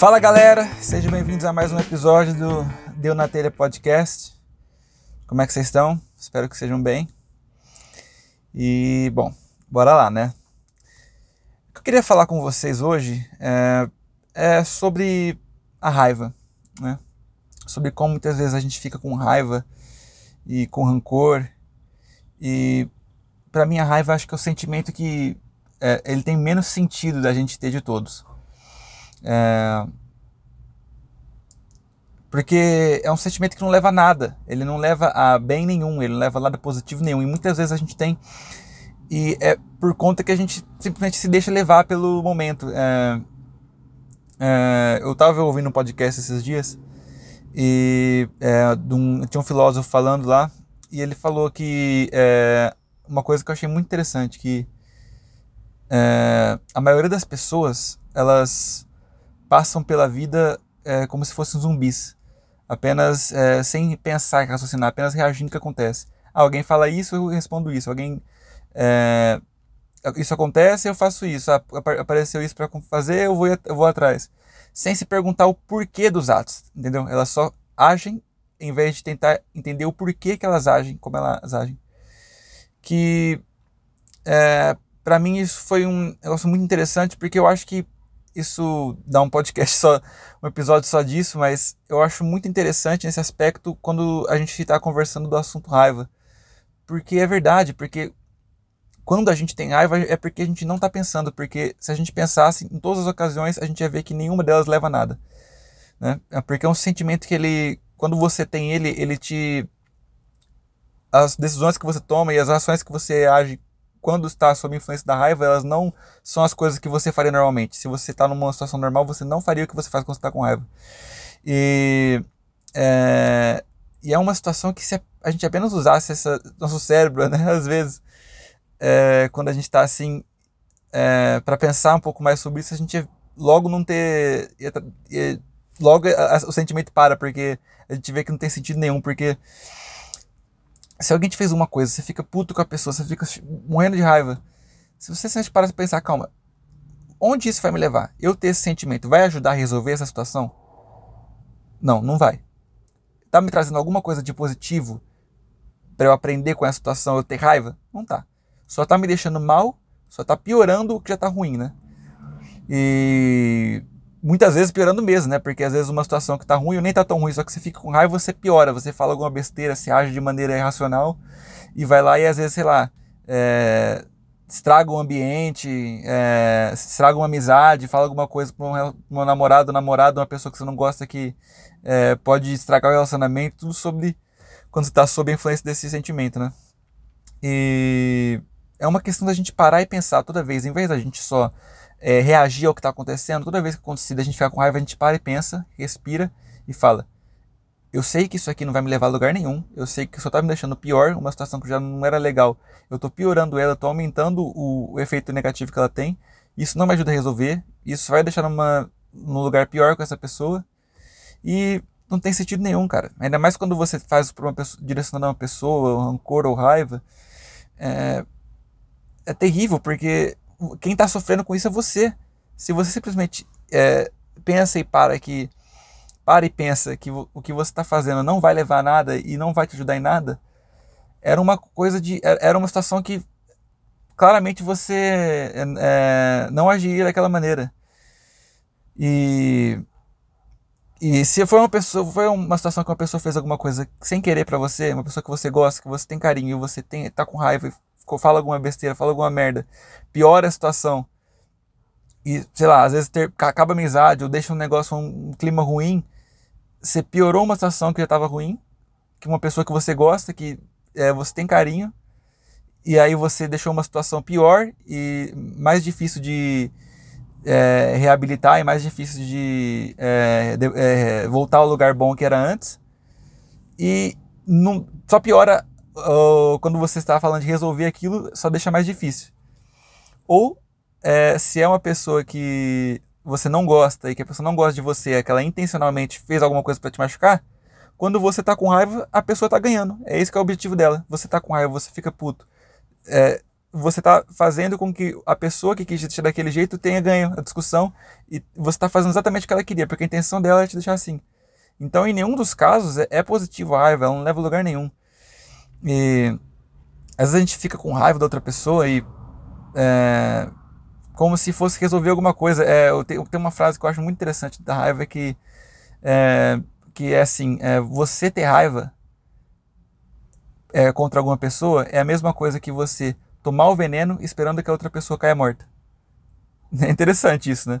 Fala galera, sejam bem-vindos a mais um episódio do Deu na Telha Podcast. Como é que vocês estão? Espero que sejam bem. E bom, bora lá, né? O que eu queria falar com vocês hoje é, é sobre a raiva, né? Sobre como muitas vezes a gente fica com raiva e com rancor. E para mim a raiva acho que é o sentimento que é, ele tem menos sentido da gente ter de todos. É, porque é um sentimento que não leva a nada, ele não leva a bem nenhum, ele não leva a lado positivo nenhum. E muitas vezes a gente tem. E é por conta que a gente simplesmente se deixa levar pelo momento. É, é, eu estava ouvindo um podcast esses dias e é, um, tinha um filósofo falando lá e ele falou que é, uma coisa que eu achei muito interessante que é, a maioria das pessoas elas passam pela vida é, como se fossem zumbis, apenas é, sem pensar, raciocinar, apenas reagindo ao que acontece. Ah, alguém fala isso, eu respondo isso. Alguém é, isso acontece, eu faço isso. Ah, apareceu isso para fazer, eu vou, eu vou atrás, sem se perguntar o porquê dos atos, entendeu? Elas só agem em vez de tentar entender o porquê que elas agem, como elas agem. Que é, para mim isso foi um negócio muito interessante porque eu acho que isso dá um podcast só, um episódio só disso, mas eu acho muito interessante nesse aspecto quando a gente está conversando do assunto raiva. Porque é verdade, porque quando a gente tem raiva é porque a gente não está pensando, porque se a gente pensasse em todas as ocasiões, a gente ia ver que nenhuma delas leva a nada. Né? É porque é um sentimento que ele, quando você tem ele, ele te. As decisões que você toma e as ações que você age quando está sob influência da raiva, elas não são as coisas que você faria normalmente. Se você está numa situação normal, você não faria o que você faz quando está com raiva. E é, e é uma situação que se a gente apenas usasse essa, nosso cérebro, né, às vezes, é, quando a gente está assim, é, para pensar um pouco mais sobre isso, a gente logo não ter. logo a, a, o sentimento para, porque a gente vê que não tem sentido nenhum, porque se alguém te fez uma coisa, você fica puto com a pessoa, você fica morrendo de raiva. Se você se para pensar, calma, onde isso vai me levar? Eu ter esse sentimento vai ajudar a resolver essa situação? Não, não vai. Tá me trazendo alguma coisa de positivo para eu aprender com essa situação, eu ter raiva? Não tá. Só tá me deixando mal, só tá piorando o que já tá ruim, né? E muitas vezes piorando mesmo, né? Porque às vezes uma situação que tá ruim ou nem tá tão ruim, só que você fica com raiva, você piora, você fala alguma besteira, se age de maneira irracional e vai lá e às vezes, sei lá, é, estraga o ambiente, é, estraga uma amizade, fala alguma coisa para um, um namorado, namorado, uma pessoa que você não gosta que é, pode estragar o relacionamento, tudo sobre quando você está sob a influência desse sentimento, né? E é uma questão da gente parar e pensar toda vez, em vez da gente só é, reagir ao que está acontecendo, toda vez que acontecer, a gente fica com raiva, a gente para e pensa, respira e fala: Eu sei que isso aqui não vai me levar a lugar nenhum, eu sei que só está me deixando pior, uma situação que já não era legal, eu estou piorando ela, estou aumentando o, o, efeito negativo que ela tem, isso não me ajuda a resolver, isso vai deixar numa, num lugar pior com essa pessoa. E não tem sentido nenhum, cara. Ainda mais quando você faz para uma pessoa, direcionando a uma pessoa, rancor ou raiva, é, é terrível, porque quem está sofrendo com isso é você. Se você simplesmente é, pensa e para que para e pensa que o que você está fazendo não vai levar a nada e não vai te ajudar em nada, era uma coisa de era uma situação que claramente você é, não agiria daquela maneira. E e se foi uma pessoa, foi uma situação que uma pessoa fez alguma coisa sem querer para você, uma pessoa que você gosta, que você tem carinho, e você tem tá com raiva fala alguma besteira, fala alguma merda, piora a situação. E, sei lá, às vezes ter, acaba a amizade ou deixa um negócio, um, clima ruim. Você piorou uma situação que já estava ruim, que uma pessoa que você gosta, que é, você tem carinho, e aí você deixou uma situação pior e mais difícil de é, reabilitar e mais difícil de, é, de é, voltar ao lugar bom que era antes. E não, só piora ou quando você está falando de resolver aquilo, só deixa mais difícil. Ou é, se é uma pessoa que você não gosta e que a pessoa não gosta de você, é que ela intencionalmente fez alguma coisa para te machucar, quando você tá com raiva, a pessoa tá ganhando. É esse que é o objetivo dela. Você tá com raiva, você fica puto. É, você está fazendo com que a pessoa que quis te daquele jeito tenha ganho a discussão e você está fazendo exatamente o que ela queria, porque a intenção dela é te deixar assim. Então, em nenhum dos casos é, é positivo a raiva, ela não leva a lugar nenhum. E às vezes a gente fica com raiva da outra pessoa e é, como se fosse resolver alguma coisa. É, eu, tenho, uma frase que eu acho muito interessante da raiva que é, que é assim: é, você ter raiva é, contra alguma pessoa é a mesma coisa que você tomar o veneno esperando que a outra pessoa caia morta. É interessante isso, né?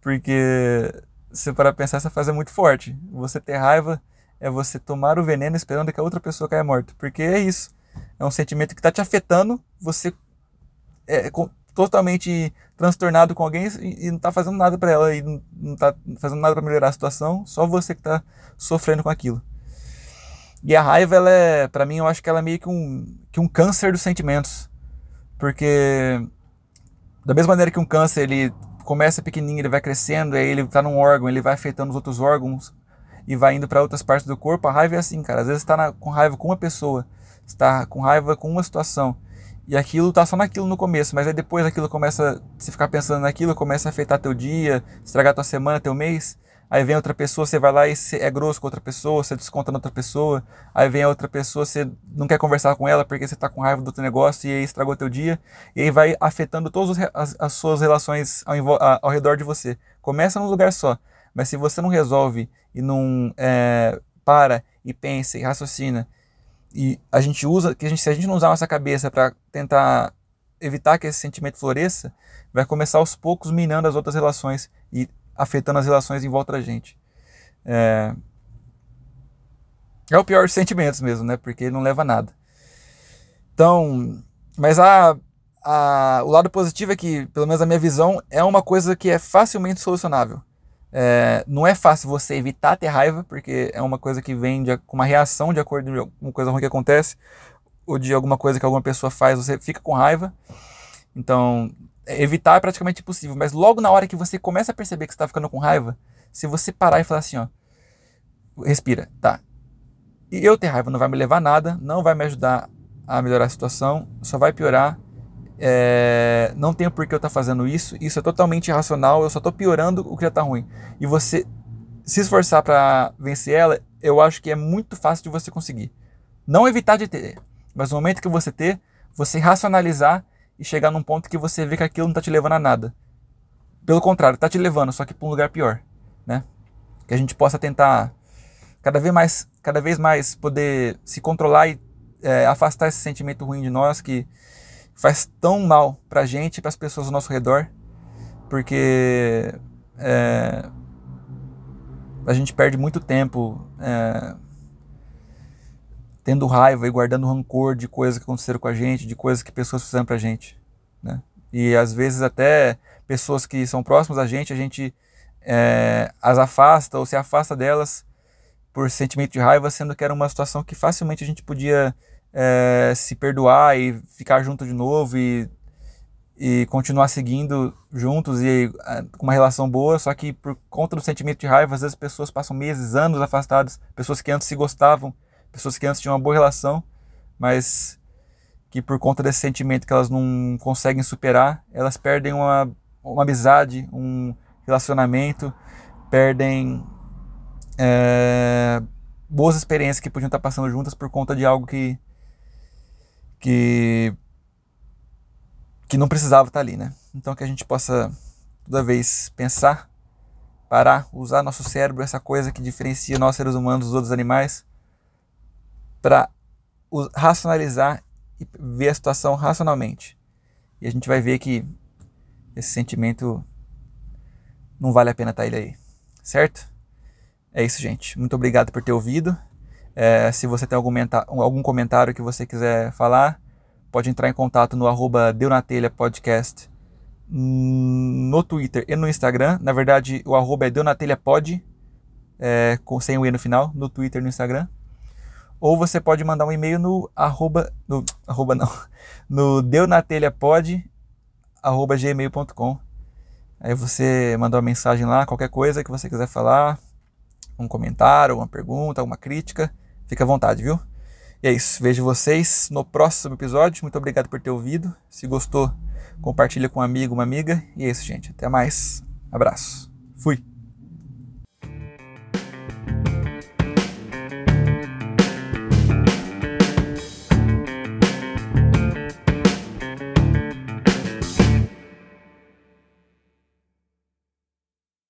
Porque se para pensar, essa frase é muito forte. Você ter raiva é você tomar o veneno esperando que a outra pessoa caia morta. Porque é isso. É um sentimento que está te afetando, você é totalmente transtornado com alguém e, e não está fazendo nada para ela e não está fazendo nada para melhorar a situação, só você que está sofrendo com aquilo. E a raiva, ela é, para mim, eu acho que ela é meio que um, que um câncer dos sentimentos. Porque da mesma maneira que um câncer, ele começa pequenininho, ele vai crescendo, aí ele está num órgão, ele vai afetando os outros órgãos e vai indo para outras partes do corpo. A raiva é assim, cara. Às vezes está com raiva com uma pessoa, está com raiva com uma situação. E aquilo tá só naquilo no começo, mas aí depois aquilo começa, se ficar pensando naquilo, começa a afetar teu dia, estragar tua semana, teu mês. Aí vem outra pessoa, você vai lá e é grosso com outra pessoa, você desconta na outra pessoa. Aí vem outra pessoa, você não quer conversar com ela porque você está com raiva do teu negócio e aí estragou teu dia. E aí vai afetando todas as, as suas relações ao, ao, redor de você. Começa num lugar só, mas se você não resolve e não é, para e pensa e raciocina e a gente usa, que a gente, se a gente não usar nossa cabeça para tentar evitar que esse sentimento floresça, vai começar aos poucos minando as outras relações e afetando as relações em volta da gente. É, é o pior dos sentimentos mesmo, né? Porque não leva a nada. Então, mas a, a, o lado positivo é que, pelo menos a minha visão, é uma coisa que é facilmente solucionável. É, não é fácil você evitar ter raiva, porque é uma coisa que vem de, com uma reação de acordo com uma coisa ruim que acontece, ou de alguma coisa que alguma pessoa faz, você fica com raiva. Então, evitar é praticamente impossível, mas logo na hora que você começa a perceber que você está ficando com raiva, se você parar e falar assim, ó, respira, tá? E eu ter raiva não vai me levar a nada, não vai me ajudar a melhorar a situação, só vai piorar. É, não tenho por que eu estar tá fazendo isso, isso é totalmente irracional, eu só estou piorando o que já está ruim. E você se esforçar para vencer ela, eu acho que é muito fácil de você conseguir. Não evitar de ter, mas no momento que você ter, você racionalizar e chegar num ponto que você vê que aquilo não está te levando a nada. Pelo contrário, está te levando, só que para um lugar pior, né? Que a gente possa tentar cada vez mais, cada vez mais poder se controlar e é, afastar esse sentimento ruim de nós que faz tão mal para a gente e para as pessoas ao nosso redor, porque é, a gente perde muito tempo é, tendo raiva e guardando rancor de coisas que aconteceram com a gente, de coisas que pessoas fizeram pra gente, né? E às vezes até pessoas que são próximas a gente, a gente é, as afasta ou se afasta delas por sentimento de raiva, sendo que era uma situação que facilmente a gente podia é, se perdoar e ficar junto de novo e, e continuar seguindo juntos e é, com uma relação boa, só que por conta do sentimento de raiva, às vezes pessoas passam meses, anos afastadas, pessoas que antes se gostavam, pessoas que antes tinham uma boa relação, mas que por conta desse sentimento que elas não conseguem superar, elas perdem uma, uma amizade, um relacionamento, perdem é, boas experiências que podiam estar passando juntas por conta de algo que que que não precisava estar ali, né? Então que a gente possa toda vez pensar, parar, usar nosso cérebro, essa coisa que diferencia nós seres humanos dos outros animais, para racionalizar e ver a situação racionalmente. E a gente vai ver que esse sentimento não vale a pena estar tá ele aí, certo? É isso, gente. Muito obrigado por ter ouvido. É, se você tem algum, algum comentário que você quiser falar, pode entrar em contato no arroba Deunatelha Podcast no Twitter e no Instagram. Na verdade, o arroba é Deunatelha Pod, é, com, sem o E no final, no Twitter e no Instagram ou você pode mandar um e-mail no arroba, no, arroba não, no deunatelhapod, arroba gmail.com. Aí você manda uma mensagem lá, qualquer coisa que você quiser falar, um comentário, uma pergunta, uma crítica, fica à vontade, viu? E é isso. Vejo vocês no próximo episódio. Muito obrigado por ter ouvido. Se gostou, compartilha com um amigo, uma amiga. E é isso, gente. Até mais. Abraço. Fui.